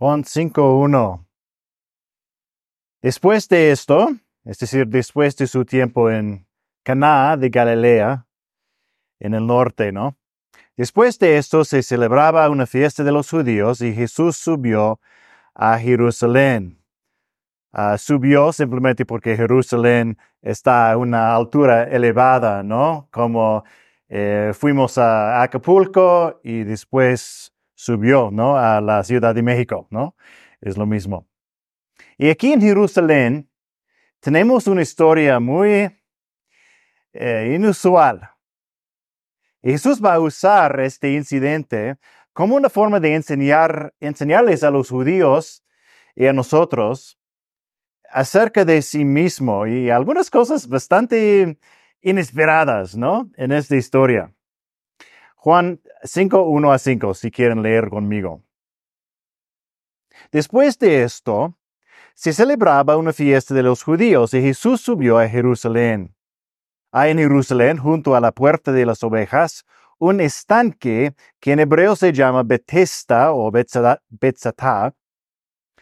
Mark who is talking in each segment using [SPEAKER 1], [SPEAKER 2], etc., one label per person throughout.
[SPEAKER 1] Juan 5.1. Después de esto, es decir, después de su tiempo en Caná de Galilea, en el norte, ¿no? Después de esto se celebraba una fiesta de los judíos y Jesús subió a Jerusalén. Ah, subió simplemente porque Jerusalén está a una altura elevada, ¿no? Como eh, fuimos a Acapulco y después subió, ¿no? A la Ciudad de México, ¿no? Es lo mismo. Y aquí en Jerusalén tenemos una historia muy eh, inusual. Jesús va a usar este incidente como una forma de enseñar, enseñarles a los judíos y a nosotros acerca de sí mismo y algunas cosas bastante inesperadas, ¿no? En esta historia. Juan 5, 1 a 5, si quieren leer conmigo. Después de esto, se celebraba una fiesta de los judíos y Jesús subió a Jerusalén. Hay en Jerusalén, junto a la puerta de las ovejas, un estanque que en hebreo se llama Bethesda o Betzatá,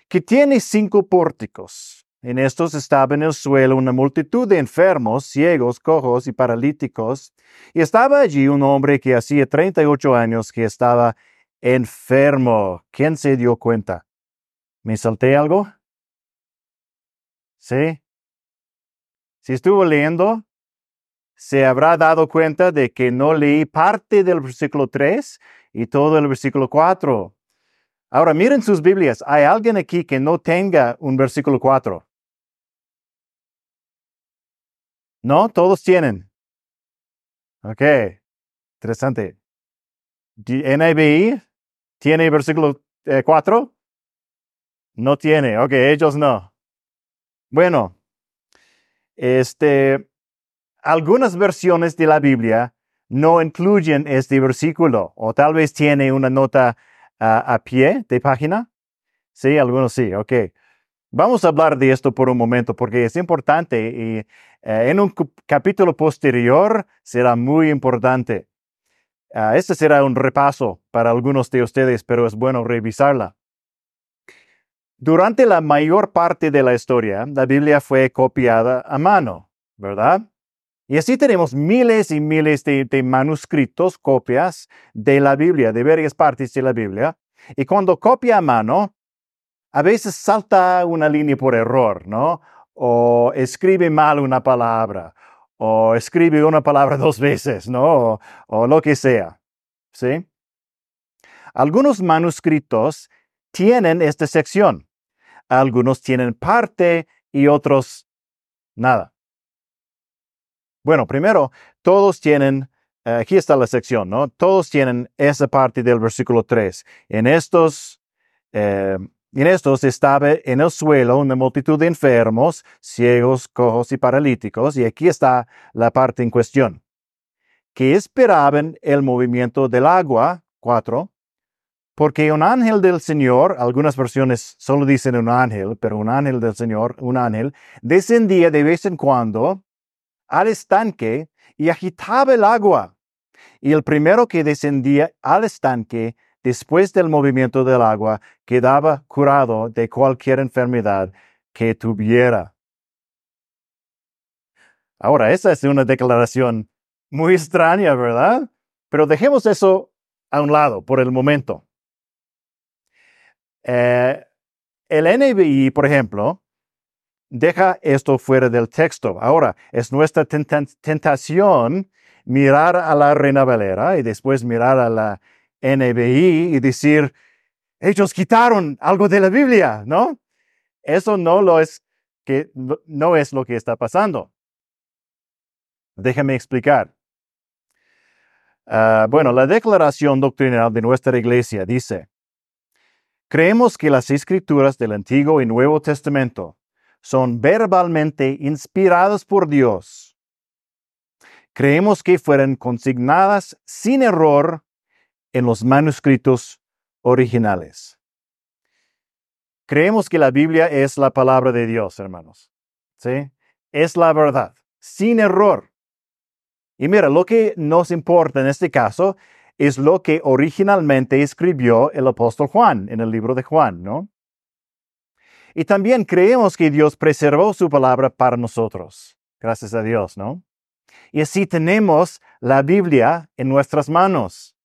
[SPEAKER 1] que tiene cinco pórticos. En estos estaba en el suelo una multitud de enfermos, ciegos, cojos y paralíticos, y estaba allí un hombre que hacía 38 años que estaba enfermo. ¿Quién se dio cuenta? ¿Me salté algo? ¿Sí? Si estuvo leyendo, se habrá dado cuenta de que no leí parte del versículo 3 y todo el versículo 4. Ahora miren sus Biblias. ¿Hay alguien aquí que no tenga un versículo 4? ¿No? Todos tienen. Ok. Interesante. NIV tiene versículo 4? Eh, no tiene. Ok, ellos no. Bueno, este, algunas versiones de la Biblia no incluyen este versículo, o tal vez tiene una nota a pie de página. Sí, algunos sí, ok. Vamos a hablar de esto por un momento porque es importante y eh, en un capítulo posterior será muy importante. Ah, este será un repaso para algunos de ustedes, pero es bueno revisarla. Durante la mayor parte de la historia, la Biblia fue copiada a mano, ¿verdad? Y así tenemos miles y miles de, manuscritos, copias de la Biblia, de varias partes de la Biblia. Y cuando copia a mano, a veces salta una línea por error, ¿no? O escribe mal una palabra, o escribe una palabra dos veces, ¿no? O, lo que sea, ¿sí? Algunos manuscritos tienen esta sección. Algunos tienen parte y otros nada. Bueno, primero, todos tienen, eh, aquí está la sección, ¿no? Todos tienen esa parte del versículo 3. En estos, eh, en estos estaba en el suelo una multitud de enfermos, ciegos, cojos y paralíticos, y aquí está la parte en cuestión. Que esperaban el movimiento del agua, 4, porque un ángel del Señor, algunas versiones solo dicen un ángel, pero un ángel del Señor, un ángel, descendía de vez en cuando al estanque y agitaba el agua. Y el primero que descendía al estanque después del movimiento del agua quedaba curado de cualquier enfermedad que tuviera. Ahora, esa es una declaración muy extraña, ¿verdad? Pero dejemos eso a un lado por el momento. Eh, el NBI, por ejemplo, deja esto fuera del texto. Ahora, es nuestra tentación mirar a la Reina Valera y después mirar a la NBI y decir, ellos quitaron algo de la Biblia, ¿no? Eso no lo es que no es lo que está pasando. Déjame explicar. Ah, bueno, la declaración doctrinal de nuestra iglesia dice, creemos que las escrituras del Antiguo y Nuevo Testamento son verbalmente inspiradas por Dios. Creemos que fueron consignadas sin error en los manuscritos originales. Creemos que la Biblia es la palabra de Dios, hermanos. ¿Sí? Es la verdad, sin error. Y mira, lo que nos importa en este caso es lo que originalmente escribió el apóstol Juan en el libro de Juan, ¿no? Y también creemos que Dios preservó su palabra para nosotros. Gracias a Dios, ¿no? Y así tenemos la Biblia en nuestras manos.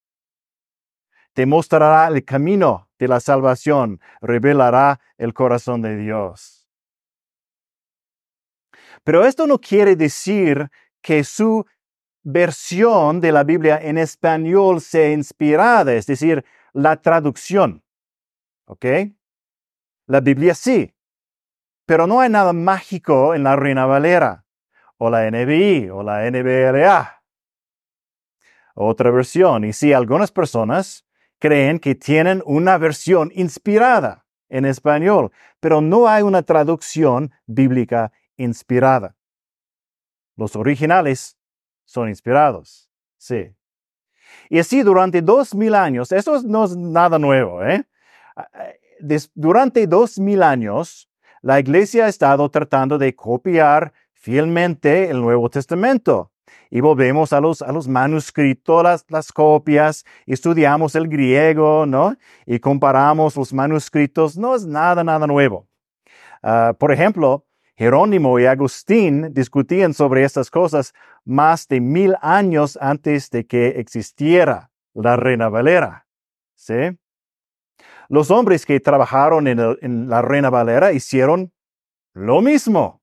[SPEAKER 1] Te mostrará el camino de la salvación, revelará el corazón de Dios. Pero esto no quiere decir que su versión de la Biblia en español sea inspirada, es decir, la traducción. ¿Ok? La Biblia sí, pero no hay nada mágico en la Reina Valera, o la NBI, o la NBLA. Otra versión, y sí, algunas personas creen que tienen una versión inspirada en español, pero no hay una traducción bíblica inspirada. Los originales son inspirados, sí. Y así durante dos mil años, eso no es nada nuevo, ¿eh? Durante dos mil años, la iglesia ha estado tratando de copiar fielmente el Nuevo Testamento. Y volvemos a los, a los manuscritos, las, las copias, estudiamos el griego, ¿no? Y comparamos los manuscritos. No es nada, nada nuevo. Ah, por ejemplo, Jerónimo y Agustín discutían sobre estas cosas más de mil años antes de que existiera la Reina Valera. ¿Sí? Los hombres que trabajaron en, en la Reina Valera hicieron lo mismo.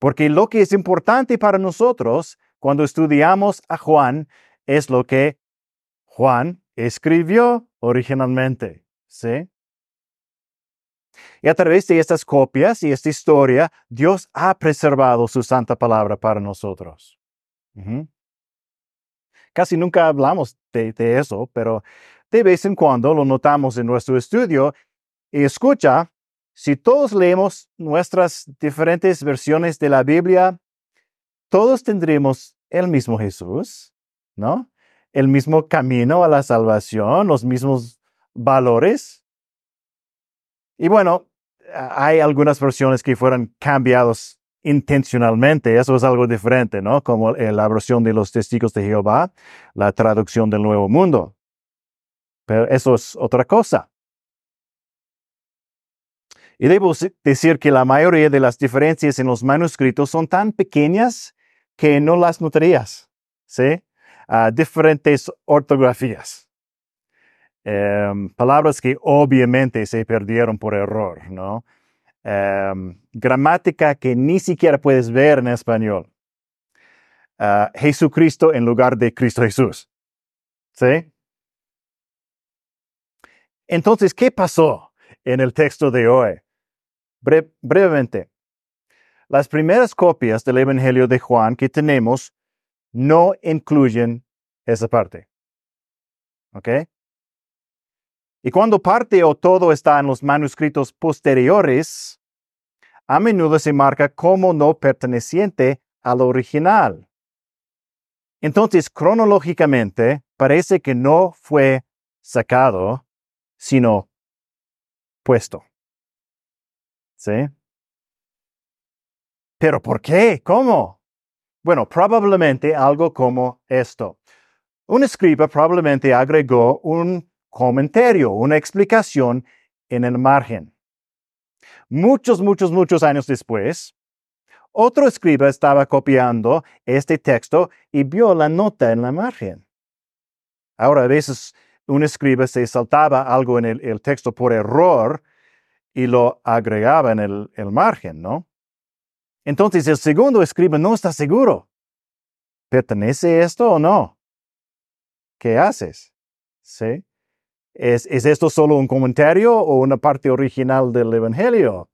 [SPEAKER 1] Porque lo que es importante para nosotros cuando estudiamos a Juan es lo que Juan escribió originalmente. ¿Sí? Y a través de estas copias y esta historia, Dios ha preservado su santa palabra para nosotros. Casi nunca hablamos de, eso, pero de vez en cuando lo notamos en nuestro estudio. Y escucha, si todos leemos nuestras diferentes versiones de la Biblia, todos tendremos el mismo Jesús, ¿no? El mismo camino a la salvación, los mismos valores. Y bueno, hay algunas versiones que fueron cambiados intencionalmente, eso es algo diferente, ¿no? Como la versión de los testigos de Jehová, la traducción del Nuevo Mundo. Pero eso es otra cosa. Y debo decir que la mayoría de las diferencias en los manuscritos son tan pequeñas que no las notarías, ¿sí? Ah, diferentes ortografías. Em, palabras que obviamente se perdieron por error, ¿no? Em, gramática que ni siquiera puedes ver en español. Ah, Jesucristo en lugar de Cristo Jesús. ¿Sí? Entonces, ¿qué pasó en el texto de hoy? Brevemente, las primeras copias del Evangelio de Juan que tenemos no incluyen esa parte. ¿Ok? Y cuando parte o todo está en los manuscritos posteriores, a menudo se marca como no perteneciente al original. Entonces, cronológicamente, parece que no fue sacado, sino puesto. ¿Sí? ¿Pero por qué? ¿Cómo? Bueno, probablemente algo como esto. Un escriba probablemente agregó un comentario, una explicación en el margen. Muchos, muchos, muchos años después, otro escriba estaba copiando este texto y vio la nota en la margen. Ahora, a veces un escriba se saltaba algo en el, texto por error y lo agregaba en el, el margen, ¿no? Entonces el segundo escriba no está seguro. ¿Pertenece esto o no? ¿Qué haces? ¿Sí? ¿Es, esto solo un comentario o una parte original del Evangelio?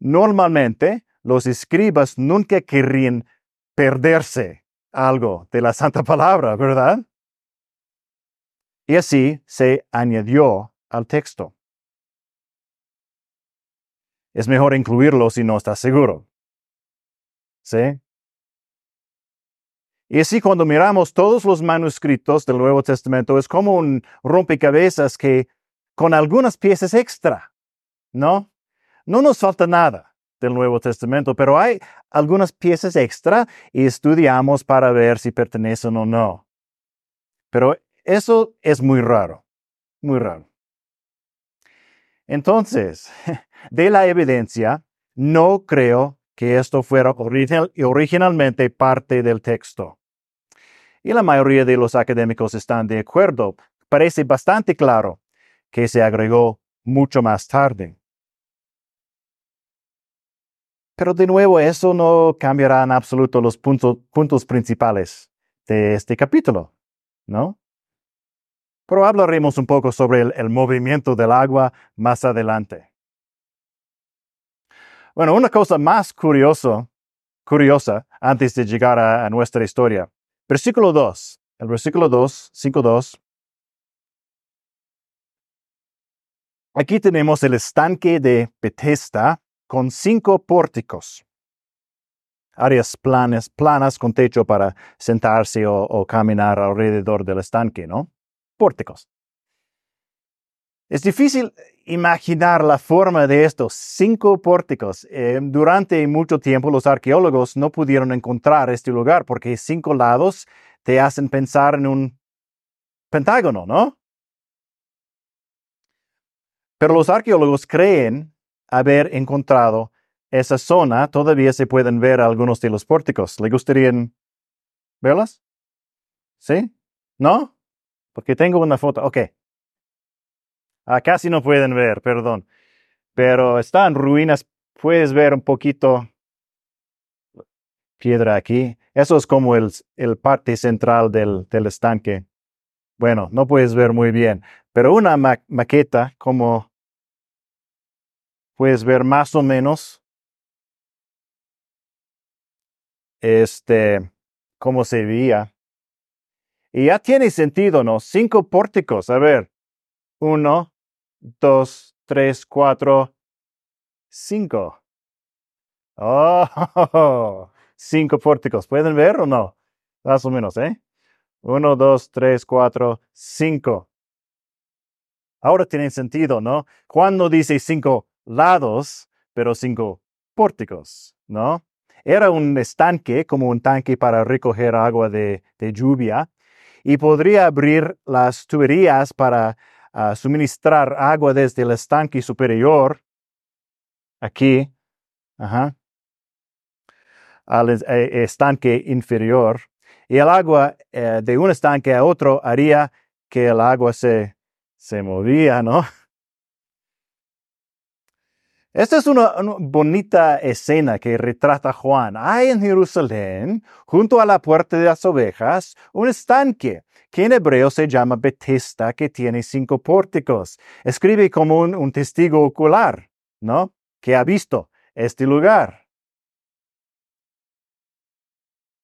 [SPEAKER 1] Normalmente, los escribas nunca querrían perderse algo de la Santa Palabra, ¿verdad? Y así se añadió al texto. Es mejor incluirlo si no estás seguro. ¿Sí? Y así cuando miramos todos los manuscritos del Nuevo Testamento es como un rompecabezas que con algunas piezas extra, ¿no? No nos falta nada del Nuevo Testamento, pero hay algunas piezas extra y estudiamos para ver si pertenecen o no. pero eso es muy raro, muy raro. Entonces, de la evidencia, no creo que esto fuera originalmente parte del texto. Y la mayoría de los académicos están de acuerdo. Parece bastante claro que se agregó mucho más tarde. Pero de nuevo, eso no cambiará en absoluto los puntos principales de este capítulo, ¿no? Pero hablaremos un poco sobre el, movimiento del agua más adelante. Bueno, una cosa más curiosa, curiosa antes de llegar a, a nuestra historia. Versículo 2. El versículo 2, 5.2. Aquí tenemos el estanque de Bethesda con cinco pórticos. Áreas planas, planas con techo para sentarse o, caminar alrededor del estanque, ¿no? Pórticos. Es difícil imaginar la forma de estos cinco pórticos. Eh, durante mucho tiempo los arqueólogos no pudieron encontrar este lugar porque cinco lados te hacen pensar en un pentágono, ¿no? Pero los arqueólogos creen haber encontrado esa zona, todavía se pueden ver algunos de los pórticos. ¿Le gustaría verlas? ¿Sí? ¿No? Porque tengo una foto. Ok. Ah, casi no pueden ver, perdón. Pero están ruinas. Puedes ver un poquito piedra aquí. Eso es como el, el parte central del, del, estanque. Bueno, no puedes ver muy bien, pero una maqueta como puedes ver más o menos este, cómo se veía. Y ya tiene sentido, ¿no? Cinco pórticos. A ver, uno, dos, tres, cuatro, cinco. Oh, cinco pórticos. ¿Pueden ver o no? Más o menos, ¿eh? Uno, dos, tres, cuatro, cinco. Ahora tiene sentido, ¿no? Cuando dice cinco lados, pero cinco pórticos, ¿no? Era un estanque, como un tanque para recoger agua de, lluvia, y podría abrir las tuberías para ah, suministrar agua desde el estanque superior, aquí, al eh, estanque inferior, y el agua eh, de un estanque a otro haría que el agua se, se movía, ¿no? Esta es una, bonita escena que retrata Juan. Hay en Jerusalén, junto a la puerta de las ovejas, un estanque que en hebreo se llama Betesta, que tiene cinco pórticos. Escribe como un, un testigo ocular, ¿no? Que ha visto este lugar.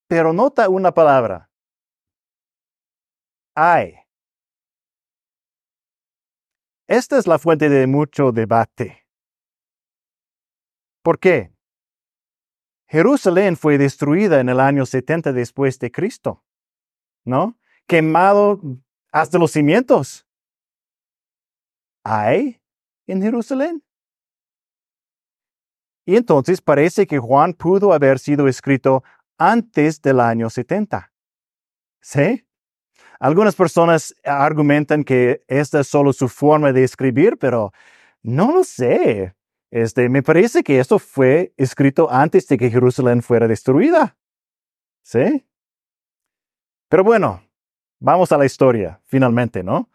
[SPEAKER 1] Pero nota una palabra. Hay. Esta es la fuente de mucho debate. ¿Por qué? Jerusalén fue destruida en el año 70 después de Cristo, ¿no? Quemado hasta los cimientos. ¿Hay en Jerusalén? Y entonces parece que Juan pudo haber sido escrito antes del año 70. ¿Sí? Algunas personas argumentan que esta es solo su forma de escribir, pero no lo sé. Este, me parece que esto fue escrito antes de que Jerusalén fuera destruida. ¿Sí? Pero bueno, vamos a la historia, finalmente, ¿no?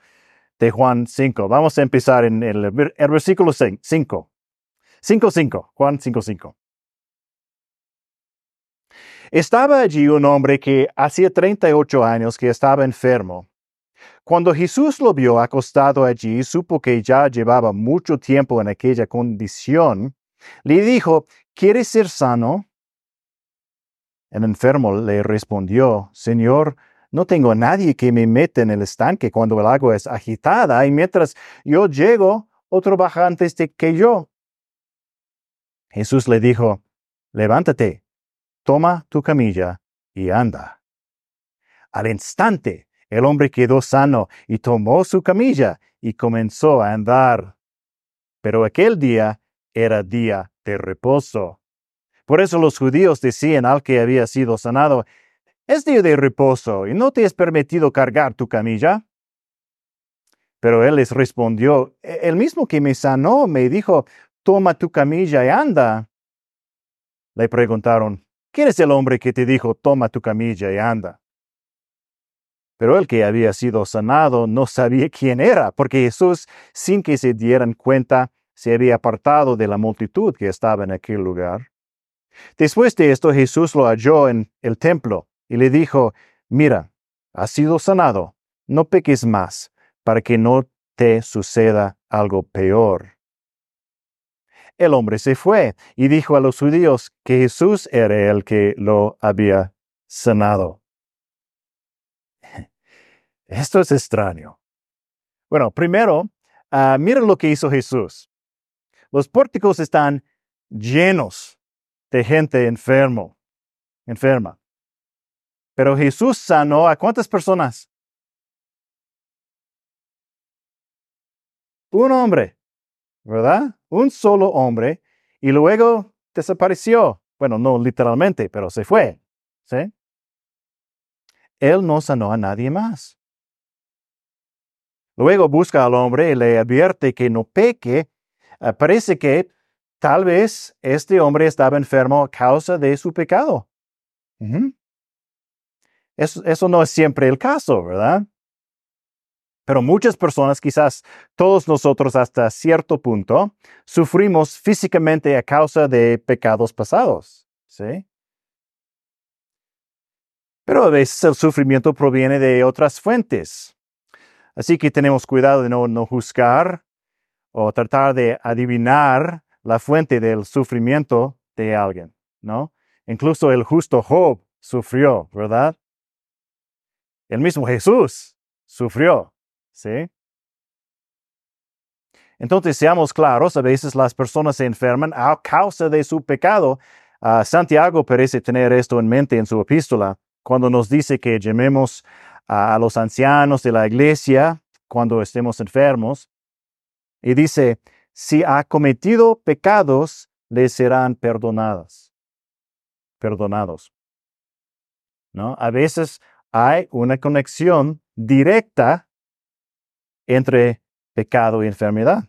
[SPEAKER 1] De Juan 5. Vamos a empezar en el, el versículo 5. 5.5. Juan 5.5. Estaba allí un hombre que hacía 38 años que estaba enfermo. Cuando Jesús lo vio acostado allí, supo que ya llevaba mucho tiempo en aquella condición. Le dijo, ¿quieres ser sano? El enfermo le respondió, Señor, no tengo a nadie que me meta en el estanque cuando el agua es agitada y mientras yo llego, otro baja antes de que yo. Jesús le dijo, levántate, toma tu camilla y anda. Al instante el hombre quedó sano y tomó su camilla y comenzó a andar. Pero aquel día era día de reposo. Por eso los judíos decían al que había sido sanado, es día de reposo y no te es permitido cargar tu camilla. Pero él les respondió, "E- el mismo que me sanó me dijo, toma tu camilla y anda. Le preguntaron, ¿quién es el hombre que te dijo, toma tu camilla y anda? Pero el que había sido sanado no sabía quién era, porque Jesús, sin que se dieran cuenta, se había apartado de la multitud que estaba en aquel lugar. Después de esto, Jesús lo halló en el templo y le dijo, mira, has sido sanado, no peques más, para que no te suceda algo peor. El hombre se fue y dijo a los judíos que Jesús era el que lo había sanado. Esto es extraño. Bueno, primero, ah, mira lo que hizo Jesús. Los pórticos están llenos de gente enfermo, enferma. Pero Jesús sanó a cuántas personas? Un hombre, ¿verdad? Un solo hombre y luego desapareció. Bueno, no literalmente, pero se fue. ¿Sí? Él no sanó a nadie más. Luego busca al hombre y le advierte que no peque. Ah, parece que tal vez este hombre estaba enfermo a causa de su pecado. Eso, eso no es siempre el caso, ¿verdad? Pero muchas personas, quizás todos nosotros hasta cierto punto, sufrimos físicamente a causa de pecados pasados. ¿Sí? Pero a veces el sufrimiento proviene de otras fuentes. Así que tenemos cuidado de no, juzgar o tratar de adivinar la fuente del sufrimiento de alguien, ¿no? Incluso el justo Job sufrió, ¿verdad? El mismo Jesús sufrió, ¿sí? Entonces, seamos claros, a veces las personas se enferman a causa de su pecado. Ah, Santiago parece tener esto en mente en su epístola, cuando nos dice que llamemos a los ancianos de la iglesia cuando estemos enfermos. Y dice, si ha cometido pecados, le serán perdonadas. Perdonados. ¿No? A veces hay una conexión directa entre pecado y enfermedad.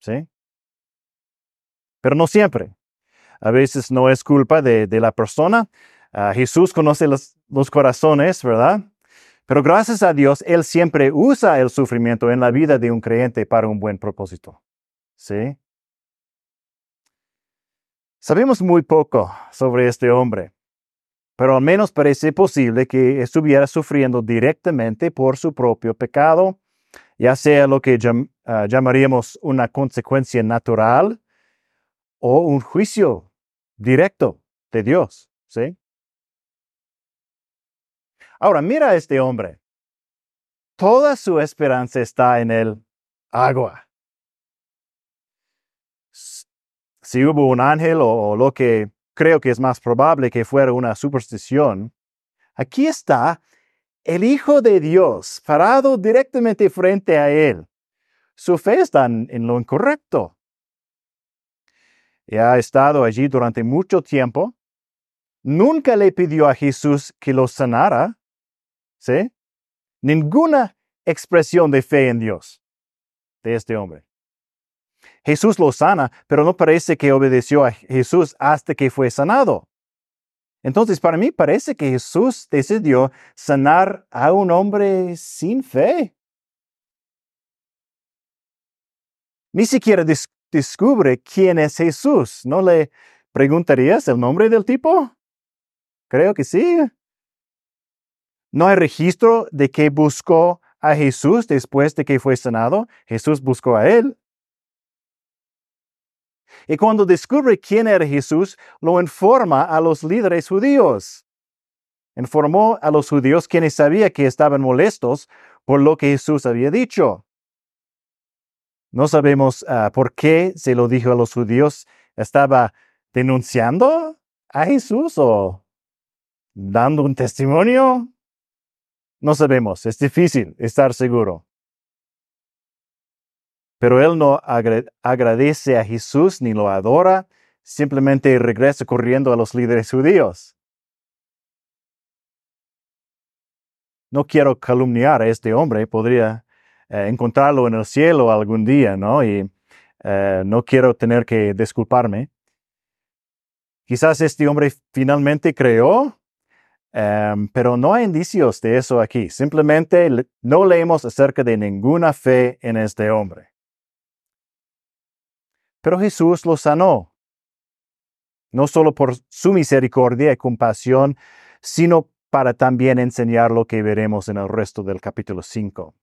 [SPEAKER 1] ¿Sí? Pero no siempre. A veces no es culpa de, de la persona. Ah, Jesús conoce los, los corazones, ¿verdad? Pero gracias a Dios, Él siempre usa el sufrimiento en la vida de un creyente para un buen propósito. ¿Sí? Sabemos muy poco sobre este hombre, pero al menos parece posible que estuviera sufriendo directamente por su propio pecado, ya sea lo que llam- ah, llamaríamos una consecuencia natural o un juicio directo de Dios. ¿Sí? Ahora, mira a este hombre. Toda su esperanza está en el agua. Si hubo un ángel o, lo que creo que es más probable que fuera una superstición, aquí está el Hijo de Dios parado directamente frente a él. Su fe está en lo incorrecto. Y ha estado allí durante mucho tiempo. Nunca le pidió a Jesús que lo sanara. ¿Sí? Ninguna expresión de fe en Dios de este hombre. Jesús lo sana, pero no parece que obedeció a Jesús hasta que fue sanado. Entonces, para mí parece que Jesús decidió sanar a un hombre sin fe. Ni siquiera des- descubre quién es Jesús. ¿No le preguntarías el nombre del tipo? Creo que sí. No hay registro de que buscó a Jesús después de que fue sanado. Jesús buscó a él. Y cuando descubre quién era Jesús, lo informa a los líderes judíos. Informó a los judíos quienes sabía que estaban molestos por lo que Jesús había dicho. No sabemos ah, por qué se lo dijo a los judíos. ¿Estaba denunciando a Jesús o dando un testimonio? No sabemos, es difícil estar seguro. Pero él no agra- agradece a Jesús ni lo adora, simplemente regresa corriendo a los líderes judíos. no quiero calumniar a este hombre, podría eh, encontrarlo en el cielo algún día, ¿no? Y eh, no quiero tener que disculparme. Quizás este hombre finalmente creó, em, pero no hay indicios de eso aquí. Simplemente no leemos acerca de ninguna fe en este hombre. Pero Jesús lo sanó, no solo por su misericordia y compasión, sino para también enseñar lo que veremos en el resto del capítulo 5.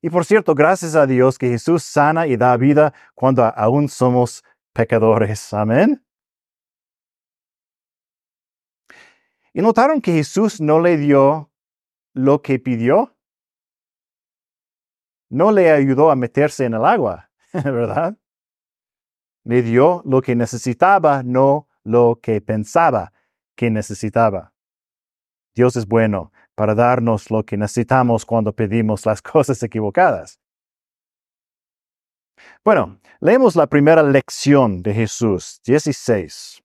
[SPEAKER 1] Y por cierto, gracias a Dios que Jesús sana y da vida cuando aún somos pecadores. Amén. ¿Y notaron que Jesús no le dio lo que pidió? No le ayudó a meterse en el agua, ¿verdad? Le dio lo que necesitaba, no lo que pensaba que necesitaba. Dios es bueno para darnos lo que necesitamos cuando pedimos las cosas equivocadas. Bueno, leemos la primera lección de Jesús, 16.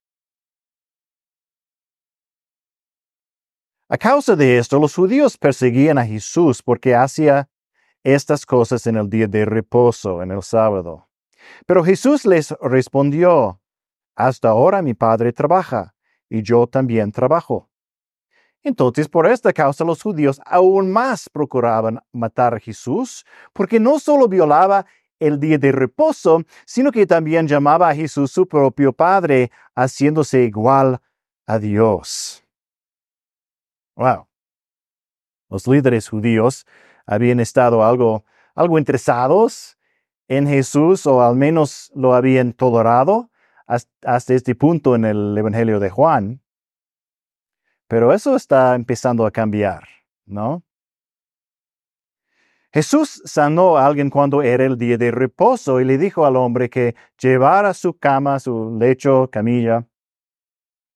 [SPEAKER 1] A causa de esto, los judíos perseguían a Jesús porque hacía estas cosas en el día de reposo, en el sábado. Pero Jesús les respondió, Hasta ahora mi Padre trabaja, y yo también trabajo. Entonces, por esta causa, los judíos aún más procuraban matar a Jesús, porque no solo violaba el día de reposo, sino que también llamaba a Jesús su propio Padre, haciéndose igual a Dios. Wow. Los líderes judíos habían estado algo, algo interesados en Jesús, o al menos lo habían tolerado hasta este punto en el Evangelio de Juan. Pero eso está empezando a cambiar, ¿no? Jesús sanó a alguien cuando era el día de reposo y le dijo al hombre que llevara su cama, su lecho, camilla,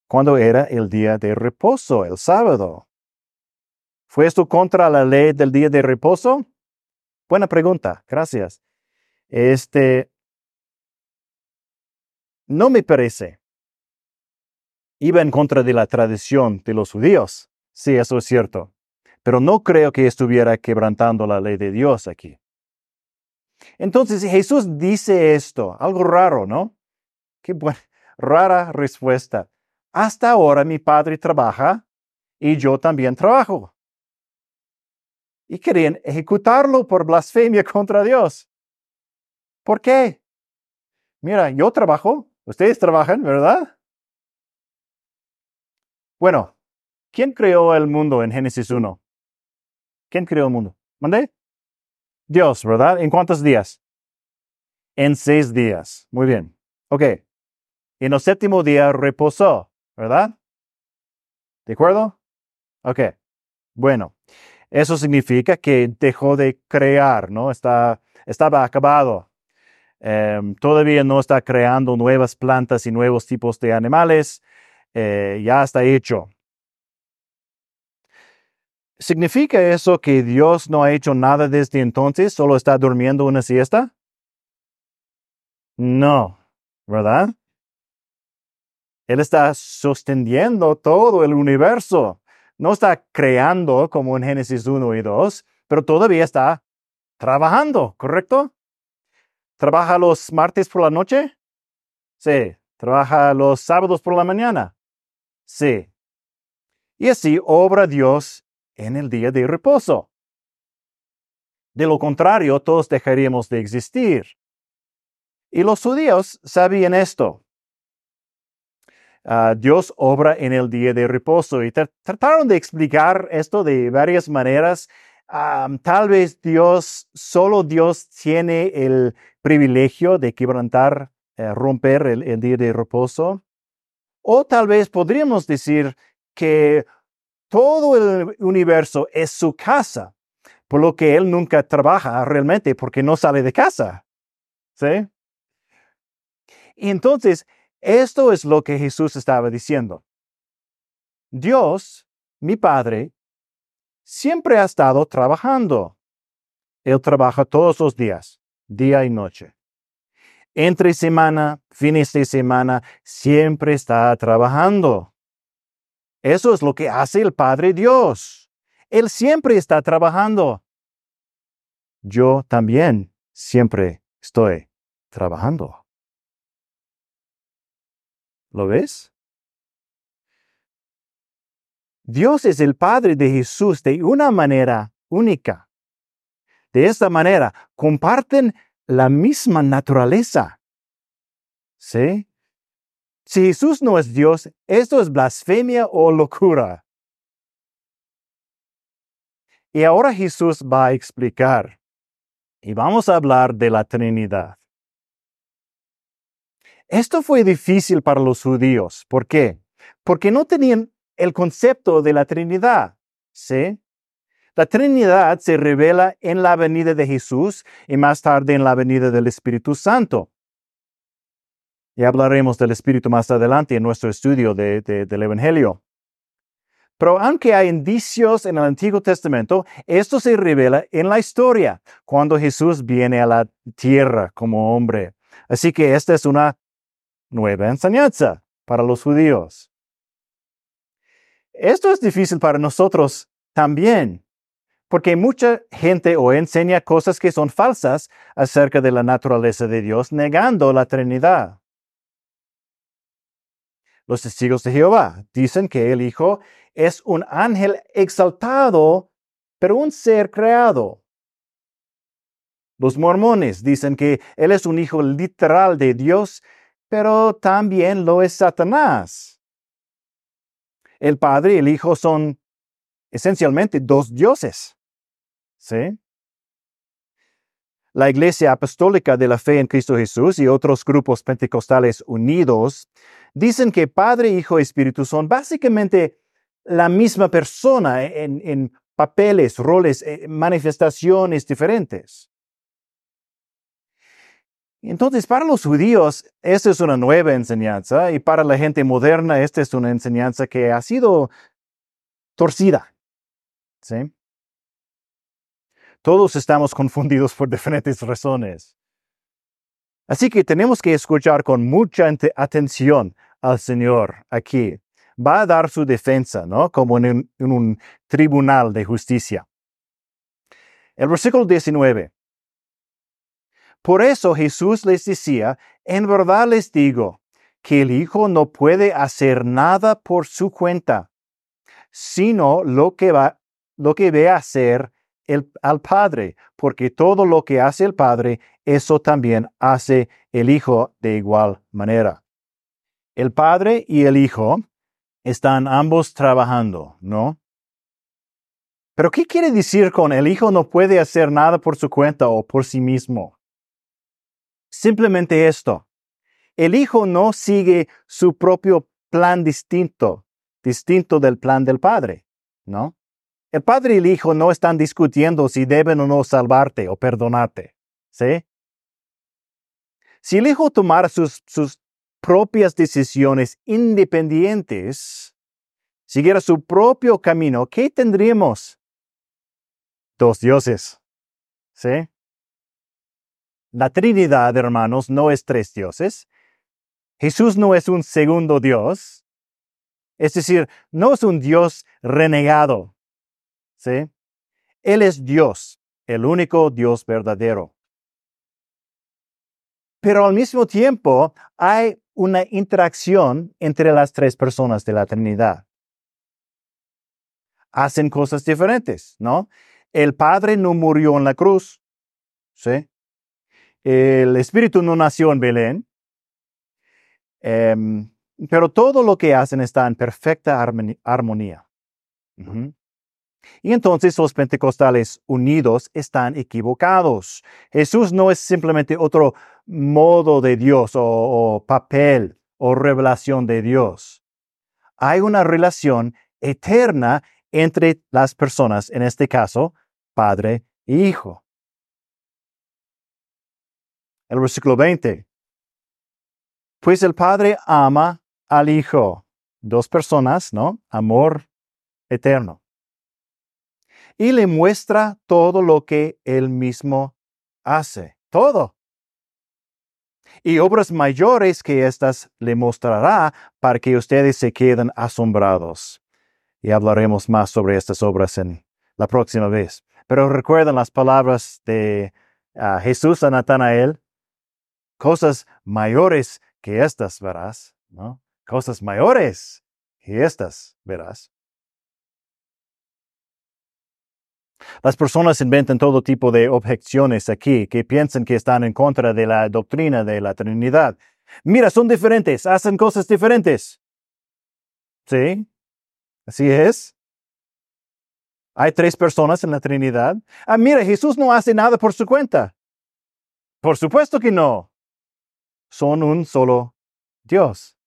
[SPEAKER 1] cuando era el día de reposo, el sábado. ¿Fue esto contra la ley del día de reposo? Buena pregunta, gracias. Este, no me parece iba en contra de la tradición de los judíos. Sí, eso es cierto. Pero no creo que estuviera quebrantando la ley de Dios aquí. Entonces Jesús dice esto, algo raro, ¿no? Qué buena, rara respuesta. Hasta ahora mi padre trabaja y yo también trabajo. Y querían ejecutarlo por blasfemia contra Dios. ¿Por qué? Mira, yo trabajo, ustedes trabajan, ¿verdad? Bueno, ¿quién creó el mundo en Génesis 1? ¿Quién creó el mundo? ¿Mandé? Dios, ¿verdad? ¿En cuántos días? En seis días. Muy bien. Ok. En el séptimo día reposó, ¿verdad? ¿De acuerdo? Ok. Bueno, eso significa que dejó de crear, ¿no? Está, estaba acabado. Em, todavía no está creando nuevas plantas y nuevos tipos de animales. Eh, ya está hecho. ¿Significa eso que Dios no ha hecho nada desde entonces, solo está durmiendo una siesta? No, ¿verdad? Él está sosteniendo todo el universo. No está creando como en Génesis 1 y 2, pero todavía está trabajando, ¿correcto? ¿Trabaja los martes por la noche? Sí. ¿Trabaja los sábados por la mañana? Sí. Y así obra Dios en el día de reposo. De lo contrario, todos dejaríamos de existir. Y los judíos sabían esto. Ah, Dios obra en el día de reposo y trataron de explicar esto de varias maneras. tal vez Dios, solo Dios tiene el privilegio de quebrantar, eh, romper el día de reposo. O tal vez podríamos decir que todo el universo es su casa, por lo que él nunca trabaja realmente porque no sale de casa. ¿Sí? Entonces, esto es lo que Jesús estaba diciendo. Dios, mi Padre, siempre ha estado trabajando. Él trabaja todos los días, día y noche entre semana, fines de semana, siempre está trabajando. Eso es lo que hace el Padre Dios. Él siempre está trabajando. Yo también siempre estoy trabajando. ¿Lo ves? Dios es el Padre de Jesús de una manera única. De esta manera, comparten la misma naturaleza. ¿Sí? Si Jesús no es Dios, esto es blasfemia o locura. Y ahora Jesús va a explicar. Y vamos a hablar de la Trinidad. Esto fue difícil para los judíos. ¿Por qué? Porque no tenían el concepto de la Trinidad. ¿Sí? La Trinidad se revela en la venida de Jesús y más tarde en la venida del Espíritu Santo. Y hablaremos del Espíritu más adelante en nuestro estudio del Evangelio. Pero aunque hay indicios en el Antiguo Testamento, esto se revela en la historia, cuando Jesús viene a la tierra como hombre. Así que esta es una nueva enseñanza para los judíos. Esto es difícil para nosotros también, porque mucha gente o enseña cosas que son falsas acerca de la naturaleza de Dios, negando la Trinidad. Los testigos de Jehová dicen que el Hijo es un ángel exaltado, pero un ser creado. Los mormones dicen que Él es un hijo literal de Dios, pero también lo es Satanás. El Padre y el Hijo son esencialmente dos dioses. ¿Sí? La Iglesia Apostólica de la Fe en Cristo Jesús y otros grupos pentecostales unidos dicen que Padre, Hijo y Espíritu son básicamente la misma persona en, papeles, roles, eh, manifestaciones diferentes. Entonces, para los judíos, esta es una nueva enseñanza y para la gente moderna, esta es una enseñanza que ha sido torcida. ¿Sí? Todos estamos confundidos por diferentes razones. Así que tenemos que escuchar con mucha atención al Señor aquí. Va a dar su defensa, ¿no? Como en un, tribunal de justicia. El versículo 19. Por eso Jesús les decía, en verdad les digo, que el Hijo no puede hacer nada por su cuenta, sino lo que, va, lo que ve hacer al Padre, porque todo lo que hace el Padre, eso también hace el Hijo de igual manera. El Padre y el Hijo están ambos trabajando, ¿no? Pero ¿qué quiere decir con el Hijo no puede hacer nada por su cuenta o por sí mismo? Simplemente esto. El Hijo no sigue su propio plan distinto, distinto del plan del Padre, ¿no? El padre y el hijo no están discutiendo si deben o no salvarte o perdonarte. ¿Sí? Si el hijo tomara sus, sus propias decisiones independientes, siguiera su propio camino, ¿qué tendríamos? Dos dioses. ¿Sí? La Trinidad, hermanos, no es tres dioses. Jesús no es un segundo Dios. Es decir, no es un Dios renegado, ¿sí? Él es Dios, el único Dios verdadero. Pero al mismo tiempo hay una interacción entre las tres personas de la Trinidad. Hacen cosas diferentes, ¿no? El Padre no murió en la cruz, ¿sí? El Espíritu no nació en Belén, em, pero todo lo que hacen está en perfecta armonía. Y entonces los pentecostales unidos están equivocados. Jesús no es simplemente otro modo de Dios o, papel o revelación de Dios. Hay una relación eterna entre las personas, en este caso, Padre e Hijo. El versículo 20. Pues el Padre ama al Hijo. Dos personas, ¿no? Amor eterno y le muestra todo lo que él mismo hace, todo. Y obras mayores que éstas le mostrará para que ustedes se queden asombrados. Y hablaremos más sobre estas obras en la próxima vez. Pero recuerden las palabras de ah, Jesús a Natanael, cosas mayores que estas verás, ¿no? Cosas mayores que estas verás. Las personas inventan todo tipo de objeciones aquí que piensan que están en contra de la doctrina de la Trinidad. Mira, son diferentes, hacen cosas diferentes. ¿Sí? Así es. Hay tres personas en la Trinidad. Ah, mira, Jesús no hace nada por su cuenta. Por supuesto que no. Son un solo Dios.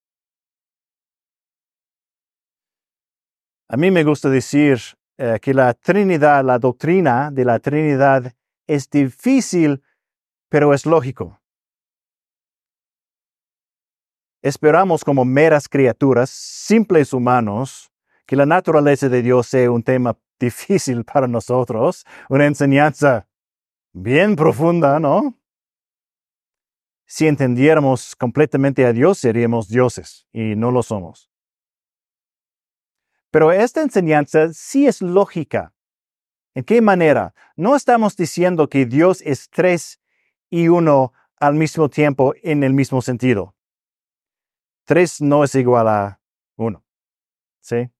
[SPEAKER 1] A mí me gusta decir eh, que la Trinidad, la doctrina de la Trinidad es difícil, pero es lógico. Esperamos como meras criaturas, simples humanos, que la naturaleza de Dios sea un tema difícil para nosotros, una enseñanza bien profunda, ¿no? Si entendiéramos completamente a Dios, seríamos dioses y no lo somos. Pero esta enseñanza sí es lógica. ¿En qué manera? No estamos diciendo que Dios es tres y uno al mismo tiempo en el mismo sentido. Tres no es igual a uno. ¿Sí?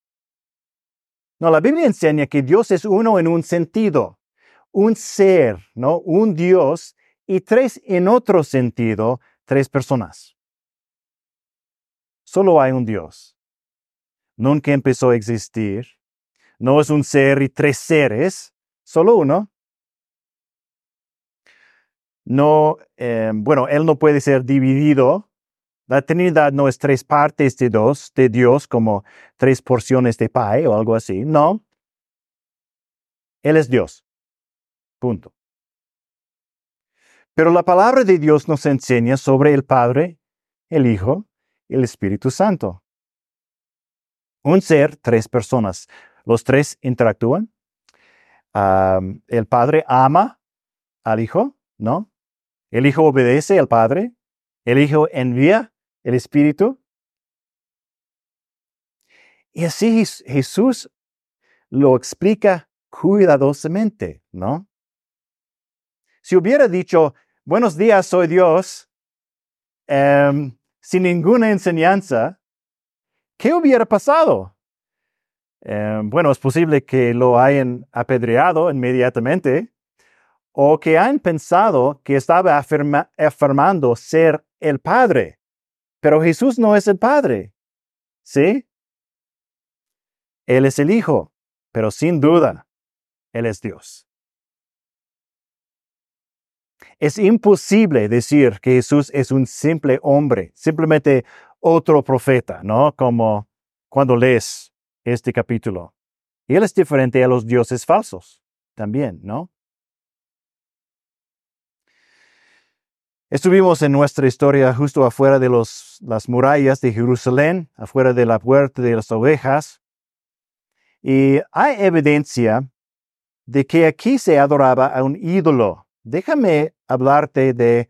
[SPEAKER 1] No, la Biblia enseña que Dios es uno en un sentido, un ser, ¿no? Un Dios y tres en otro sentido, tres personas. Solo hay un Dios nunca empezó a existir. No es un ser y tres seres, solo uno. No, eh, bueno, Él no puede ser dividido. La Trinidad no es tres partes de dos, de Dios, como tres porciones de pie o algo así. No. Él es Dios. Punto. Pero la palabra de Dios nos enseña sobre el Padre, el Hijo el Espíritu Santo. Un ser, tres personas. Los tres interactúan. el padre ama al hijo, ¿no? El hijo obedece al padre. El hijo envía el espíritu. Y así Jesús lo explica cuidadosamente, ¿no? Si hubiera dicho, buenos días, soy Dios, em, sin ninguna enseñanza, ¿qué hubiera pasado? Eh, bueno, es posible que lo hayan apedreado inmediatamente o que han pensado que estaba afirmando ser el Padre. Pero Jesús no es el Padre. ¿Sí? Él es el Hijo, pero sin duda, Él es Dios. Es imposible decir que Jesús es un simple hombre, simplemente otro profeta, ¿no? Como cuando lees este capítulo. Él es diferente a los dioses falsos también, ¿no? Estuvimos en nuestra historia justo afuera de las murallas de Jerusalén, afuera de la puerta de las ovejas, y hay evidencia de que aquí se adoraba a un ídolo. Déjame hablarte de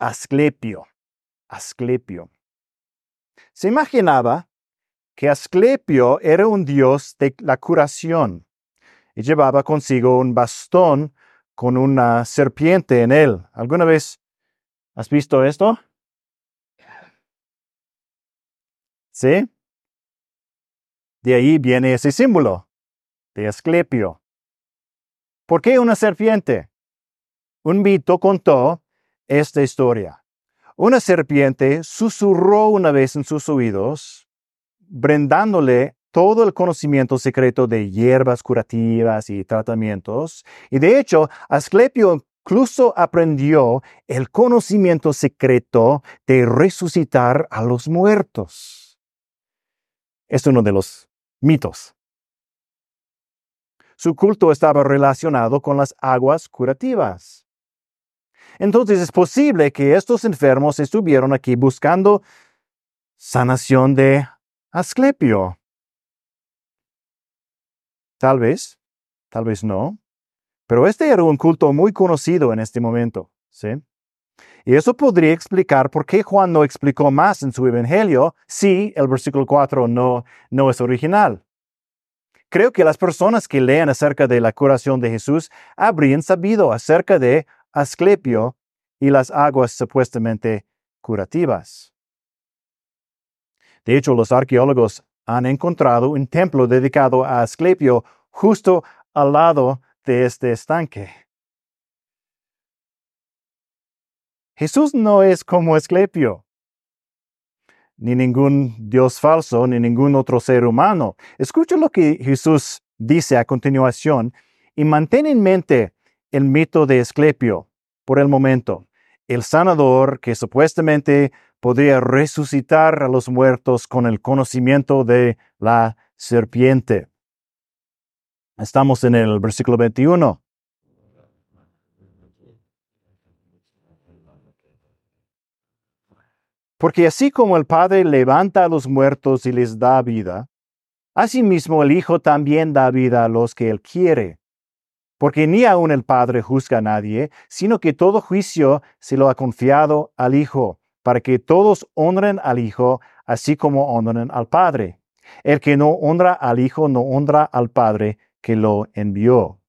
[SPEAKER 1] Asclepio. Asclepio. Se imaginaba que Asclepio era un dios de la curación y llevaba consigo un bastón con una serpiente en él. ¿Alguna vez has visto esto? ¿Sí? De ahí viene ese símbolo de Asclepio. ¿Por qué una serpiente? Un mito contó esta historia. Una serpiente susurró una vez en sus oídos, brindándole todo el conocimiento secreto de hierbas curativas y tratamientos. Y de hecho, Asclepio incluso aprendió el conocimiento secreto de resucitar a los muertos. Es uno de los mitos. Su culto estaba relacionado con las aguas curativas. Entonces es posible que estos enfermos estuvieron aquí buscando sanación de Asclepio. Tal vez, tal vez no, pero este era un culto muy conocido en este momento, ¿sí? Y eso podría explicar por qué Juan no explicó más en su evangelio si el versículo 4 no, no es original. creo que las personas que lean acerca de la curación de Jesús habrían sabido acerca de Asclepio y las aguas supuestamente curativas. De hecho, los arqueólogos han encontrado un templo dedicado a Asclepio justo al lado de este estanque. Jesús no es como Asclepio, ni ningún dios falso, ni ningún otro ser humano. Escucha lo que Jesús dice a continuación y mantén en mente el mito de Asclepio por el momento. El sanador que supuestamente podría resucitar a los muertos con el conocimiento de la serpiente. Estamos en el versículo 21. Porque así como el Padre levanta a los muertos y les da vida, asimismo el Hijo también da vida a los que Él quiere. Porque ni aun el Padre juzga a nadie, sino que todo juicio se lo ha confiado al Hijo para que todos honren al Hijo, así como honren al Padre. El que no honra al Hijo no honra al Padre que lo envió.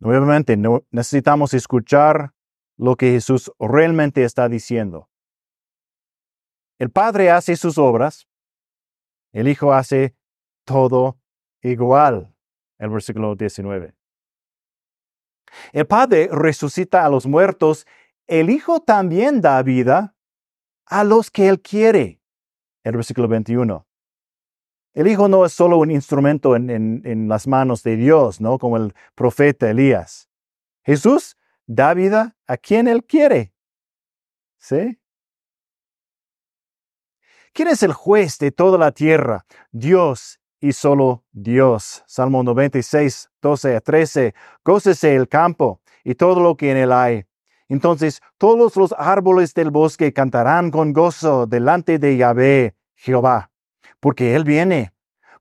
[SPEAKER 1] Nuevamente, necesitamos escuchar lo que Jesús realmente está diciendo. El Padre hace sus obras, el Hijo hace todo igual. El versículo 19. El Padre resucita a los muertos el Hijo también da vida a los que Él quiere. El versículo 21. El Hijo no es solo un instrumento en, las manos de Dios, ¿no? Como el profeta Elías. Jesús da vida a quien Él quiere. ¿Sí? ¿Quién es el juez de toda la tierra? Dios y solo Dios. Salmo 96, 12 a 13. Gócese el campo y todo lo que en él hay entonces todos los árboles del bosque cantarán con gozo delante de Yahvé, Jehová, porque Él viene,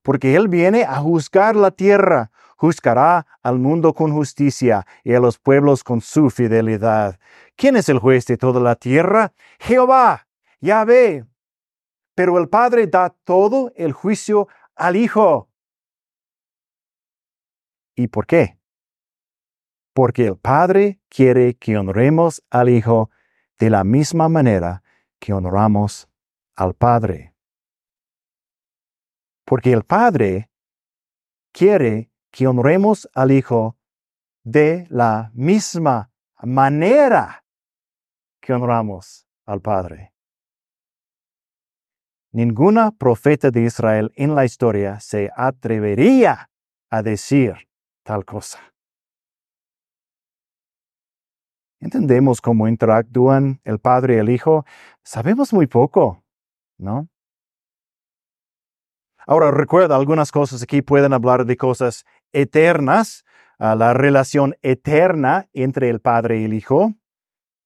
[SPEAKER 1] porque Él viene a juzgar la tierra, juzgará al mundo con justicia y a los pueblos con su fidelidad. ¿Quién es el juez de toda la tierra? Jehová, Yahvé. Pero el Padre da todo el juicio al Hijo. ¿Y por qué? porque el Padre quiere que honremos al Hijo de la misma manera que honramos al Padre. Porque el Padre quiere que honremos al Hijo de la misma manera que honramos al Padre. Ninguna profeta de Israel en la historia se atrevería a decir tal cosa. ¿Entendemos cómo interactúan el Padre y el Hijo? Sabemos muy poco, ¿no? Ahora recuerda, algunas cosas aquí pueden hablar de cosas eternas, la relación eterna entre el Padre y el Hijo.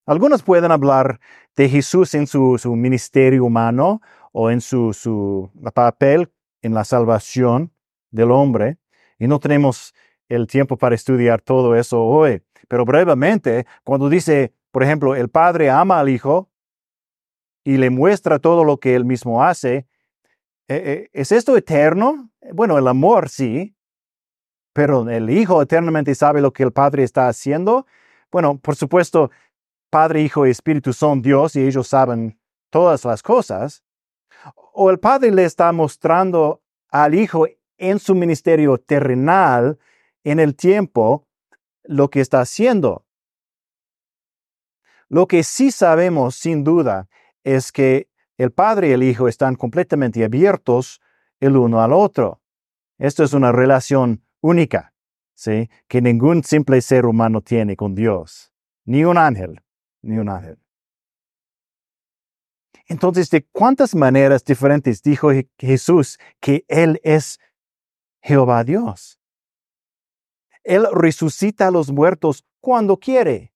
[SPEAKER 1] Algunas pueden hablar de Jesús en su, su ministerio humano o en su, su papel en la salvación del hombre. Y no tenemos el tiempo para estudiar todo eso hoy. Pero brevemente, cuando dice, por ejemplo, el Padre ama al Hijo y le muestra todo lo que él mismo hace, eh, eh, ¿es esto eterno? Bueno, el amor sí, pero el Hijo eternamente sabe lo que el Padre está haciendo. Bueno, por supuesto, Padre, Hijo y Espíritu son Dios y ellos saben todas las cosas. O el Padre le está mostrando al Hijo en su ministerio terrenal, en el tiempo, lo que está haciendo. Lo que sí sabemos sin duda es que el Padre y el Hijo están completamente abiertos el uno al otro. Esto es una relación única, ¿sí? Que ningún simple ser humano tiene con Dios, ni un ángel, ni un ángel. Entonces, ¿de cuántas maneras diferentes dijo Jesús que Él es Jehová Dios? Él resucita a los muertos cuando quiere.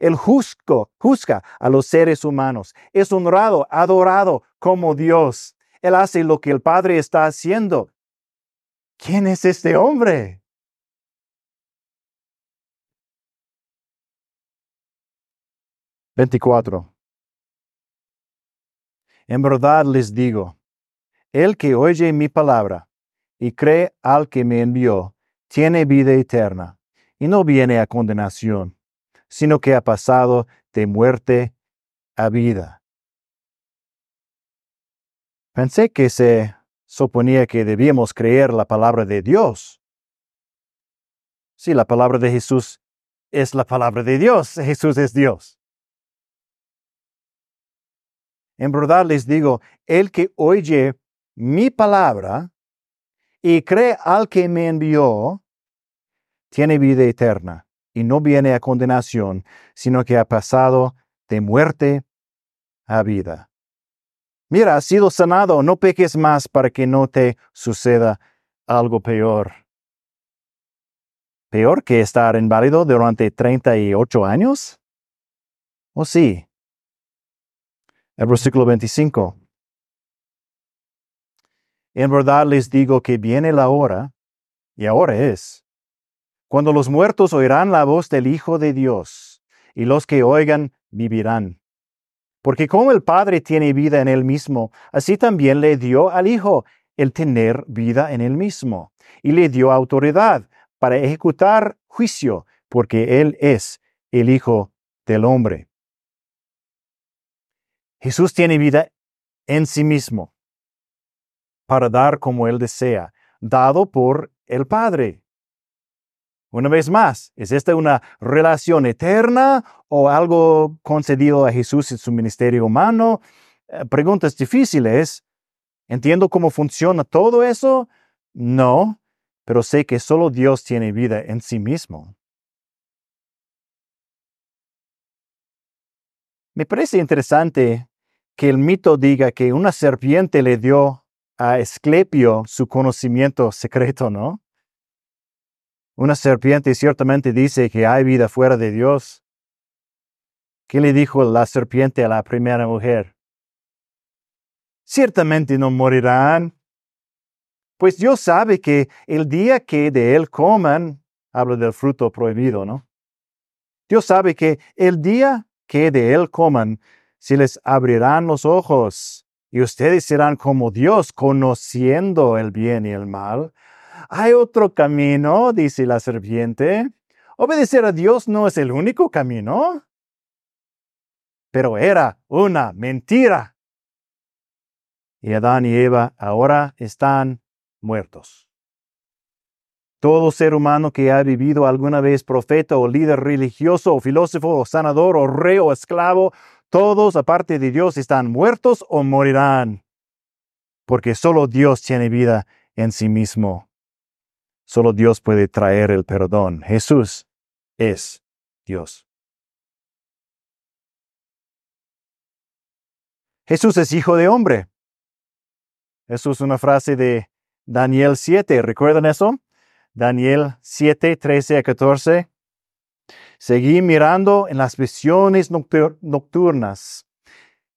[SPEAKER 1] Él juzga a los seres humanos. Es honrado, adorado como Dios. Él hace lo que el Padre está haciendo. ¿Quién es este hombre? Veinticuatro. En verdad les digo, el que oye mi palabra y cree al que me envió, tiene vida eterna, y no viene a condenación, sino que ha pasado de muerte a vida. Pensé que se suponía que debíamos creer la palabra de Dios. Sí, la palabra de Jesús es la palabra de Dios. Jesús es Dios. En verdad les digo, el que oye mi palabra y cree al que me envió, tiene vida eterna y no viene a condenación, sino que ha pasado de muerte a vida. Mira, has sido sanado, no peques más para que no te suceda algo peor. ¿Peor que estar inválido durante 38 años? ¿O sí? El versículo 25. En verdad les digo que viene la hora, y ahora es, cuando los muertos oirán la voz del Hijo de Dios, y los que oigan vivirán. Porque como el Padre tiene vida en él mismo, así también le dio al Hijo el tener vida en él mismo, y le dio autoridad para ejecutar juicio, porque él es el Hijo del Hombre. Jesús tiene vida en sí mismo, para dar como él desea, dado por el Padre. Una vez más, ¿es esta una relación eterna o algo concedido a Jesús en su ministerio humano? Eh, preguntas difíciles. ¿Entiendo cómo funciona todo eso? No, pero sé que solo Dios tiene vida en sí mismo. Me parece interesante que el mito diga que una serpiente le dio a Esclepio su conocimiento secreto, ¿no? Una serpiente ciertamente dice que hay vida fuera de Dios. ¿Qué le dijo la serpiente a la primera mujer? Ciertamente no morirán. Pues Dios sabe que el día que de él coman, hablo del fruto prohibido, ¿no? Dios sabe que el día que de él coman, se les abrirán los ojos y ustedes serán como Dios, conociendo el bien y el mal. Hay otro camino, dice la serpiente. Obedecer a Dios no es el único camino. Pero era una mentira. Y Adán y Eva ahora están muertos. Todo ser humano que ha vivido alguna vez profeta o líder religioso o filósofo o sanador o rey o esclavo, todos aparte de Dios están muertos o morirán. Porque solo Dios tiene vida en sí mismo. Solo Dios puede traer el perdón. Jesús es Dios. Jesús es hijo de hombre. Eso es una frase de Daniel 7. ¿Recuerdan eso? Daniel 7, 13 a 14. Seguí mirando en las visiones nocturnas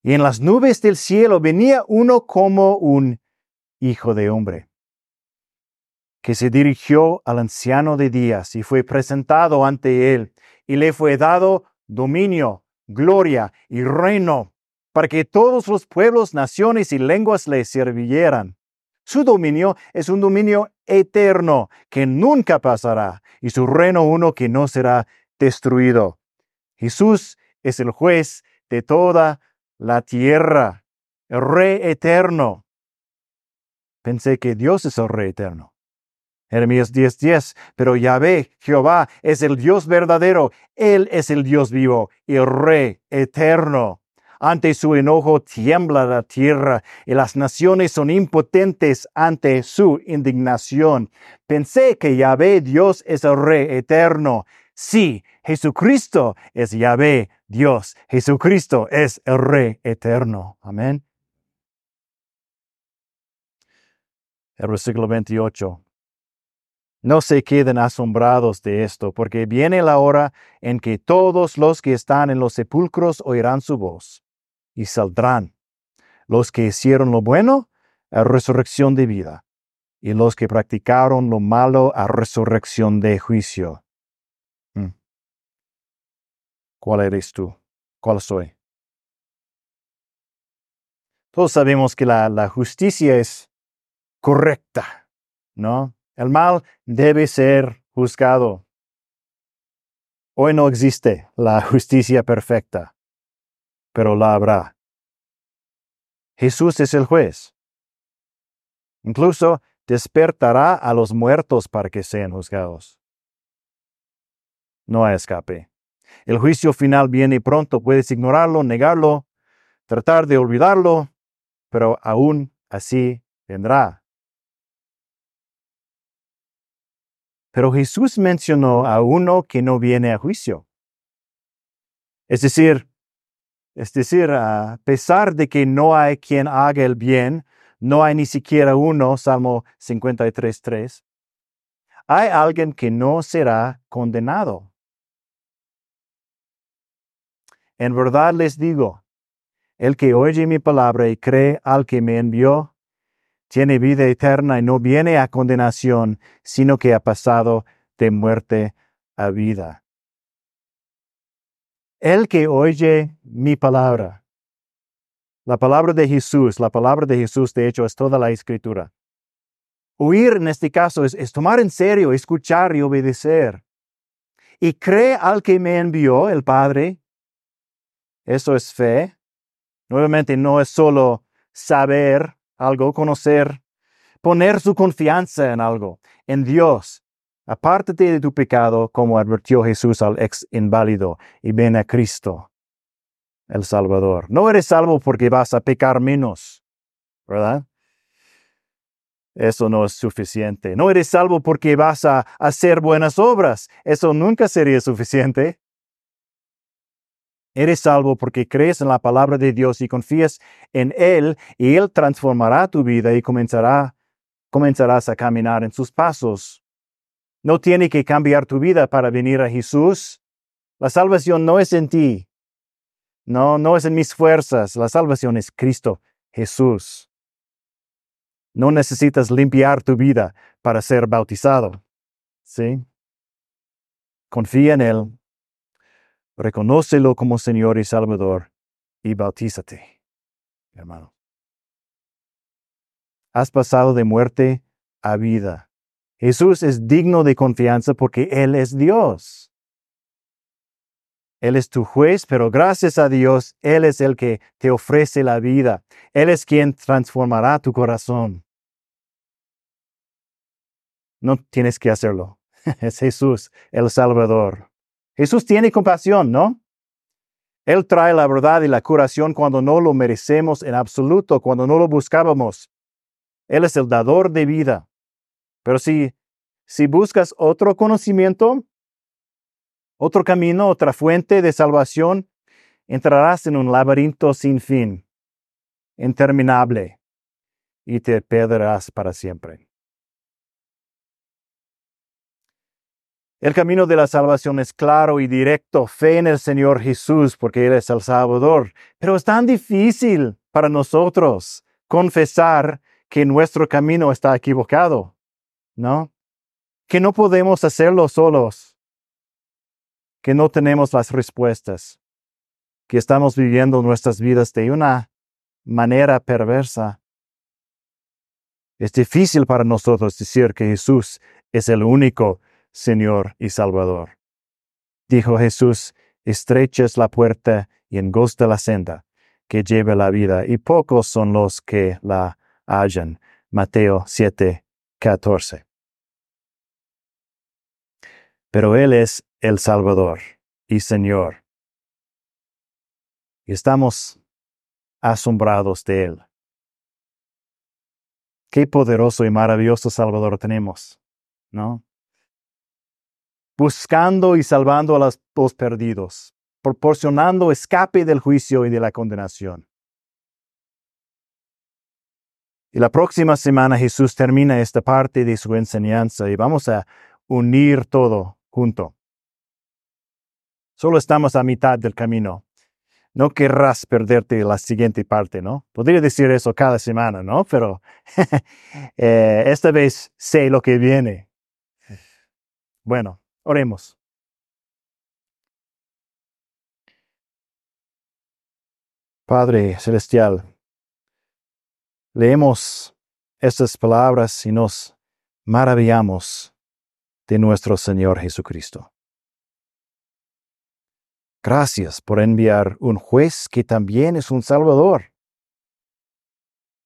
[SPEAKER 1] y en las nubes del cielo venía uno como un hijo de hombre que se dirigió al anciano de días y fue presentado ante él, y le fue dado dominio, gloria y reino, para que todos los pueblos, naciones y lenguas le sirvieran. Su dominio es un dominio eterno que nunca pasará, y su reino uno que no será destruido. Jesús es el juez de toda la tierra, el rey eterno. Pensé que Dios es el rey eterno. Jeremías 10:10, pero Yahvé, Jehová, es el Dios verdadero, Él es el Dios vivo y el Rey eterno. Ante su enojo tiembla la tierra y las naciones son impotentes ante su indignación. Pensé que Yahvé Dios es el Rey eterno. Sí, Jesucristo es Yahvé Dios. Jesucristo es el Rey eterno. Amén. El versículo 28. No se queden asombrados de esto, porque viene la hora en que todos los que están en los sepulcros oirán su voz, y saldrán. Los que hicieron lo bueno, a resurrección de vida, y los que practicaron lo malo, a resurrección de juicio. ¿Cuál eres tú? ¿Cuál soy? Todos sabemos que la, justicia es correcta, ¿no? El mal debe ser juzgado. Hoy no existe la justicia perfecta, pero la habrá. Jesús es el juez. Incluso despertará a los muertos para que sean juzgados. No hay escape. El juicio final viene pronto. Puedes ignorarlo, negarlo, tratar de olvidarlo, pero aún así vendrá. Pero Jesús mencionó a uno que no viene a juicio. Es decir, es decir, a pesar de que no hay quien haga el bien, no hay ni siquiera uno, Salmo 53.3, hay alguien que no será condenado. En verdad les digo, el que oye mi palabra y cree al que me envió, tiene vida eterna y no viene a condenación, sino que ha pasado de muerte a vida. El que oye mi palabra, la palabra de Jesús, la palabra de Jesús de hecho es toda la escritura. Oír en este caso es, es tomar en serio, escuchar y obedecer. Y cree al que me envió, el Padre, eso es fe. Nuevamente, no es solo saber algo, conocer, poner su confianza en algo, en Dios. Apártate de tu pecado, como advirtió Jesús al ex inválido, y ven a Cristo, el Salvador. No eres salvo porque vas a pecar menos, ¿verdad? Eso no es suficiente. No eres salvo porque vas a hacer buenas obras. Eso nunca sería suficiente. Eres salvo porque crees en la palabra de Dios y confías en Él y Él transformará tu vida y comenzará, comenzarás a caminar en sus pasos. No tiene que cambiar tu vida para venir a Jesús. La salvación no es en ti. No, no es en mis fuerzas. La salvación es Cristo, Jesús. No necesitas limpiar tu vida para ser bautizado. ¿Sí? Confía en Él Reconócelo como Señor y Salvador y bautízate, hermano. Has pasado de muerte a vida. Jesús es digno de confianza porque Él es Dios. Él es tu juez, pero gracias a Dios, Él es el que te ofrece la vida. Él es quien transformará tu corazón. No tienes que hacerlo. Es Jesús, el Salvador. Jesús tiene compasión, ¿no? Él trae la verdad y la curación cuando no lo merecemos en absoluto, cuando no lo buscábamos. Él es el dador de vida. Pero si, si buscas otro conocimiento, otro camino, otra fuente de salvación, entrarás en un laberinto sin fin, interminable, y te perderás para siempre. El camino de la salvación es claro y directo, fe en el Señor Jesús, porque Él es el Salvador. Pero es tan difícil para nosotros confesar que nuestro camino está equivocado, ¿no? Que no podemos hacerlo solos, que no tenemos las respuestas, que estamos viviendo nuestras vidas de una manera perversa. Es difícil para nosotros decir que Jesús es el único Señor y Salvador. Dijo Jesús, estrecha es la puerta y angosta la senda que lleva la vida, y pocos son los que la hallan. Mateo 7, 14. Pero Él es el Salvador y Señor. Y estamos asombrados de Él. Qué poderoso y maravilloso Salvador tenemos, ¿no? Buscando y salvando a los, perdidos, proporcionando escape del juicio y de la condenación. Y la próxima semana Jesús termina esta parte de su enseñanza y vamos a unir todo junto. Solo estamos a mitad del camino. No querrás perderte la siguiente parte, ¿no? Podría decir eso cada semana, ¿no? Pero eh, esta vez sé lo que viene. Bueno, Oremos. Padre Celestial, leemos estas palabras y nos maravillamos de nuestro Señor Jesucristo. Gracias por enviar un juez que también es un Salvador.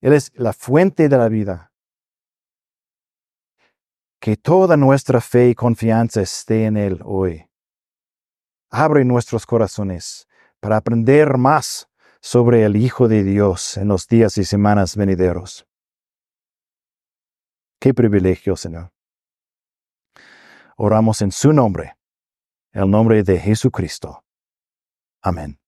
[SPEAKER 1] Él es la fuente de la vida. Que toda nuestra fe y confianza esté en Él hoy. Abre nuestros corazones para aprender más sobre el Hijo de Dios en los días y semanas venideros. Qué privilegio, Señor. Oramos en su nombre, el nombre de Jesucristo. Amen.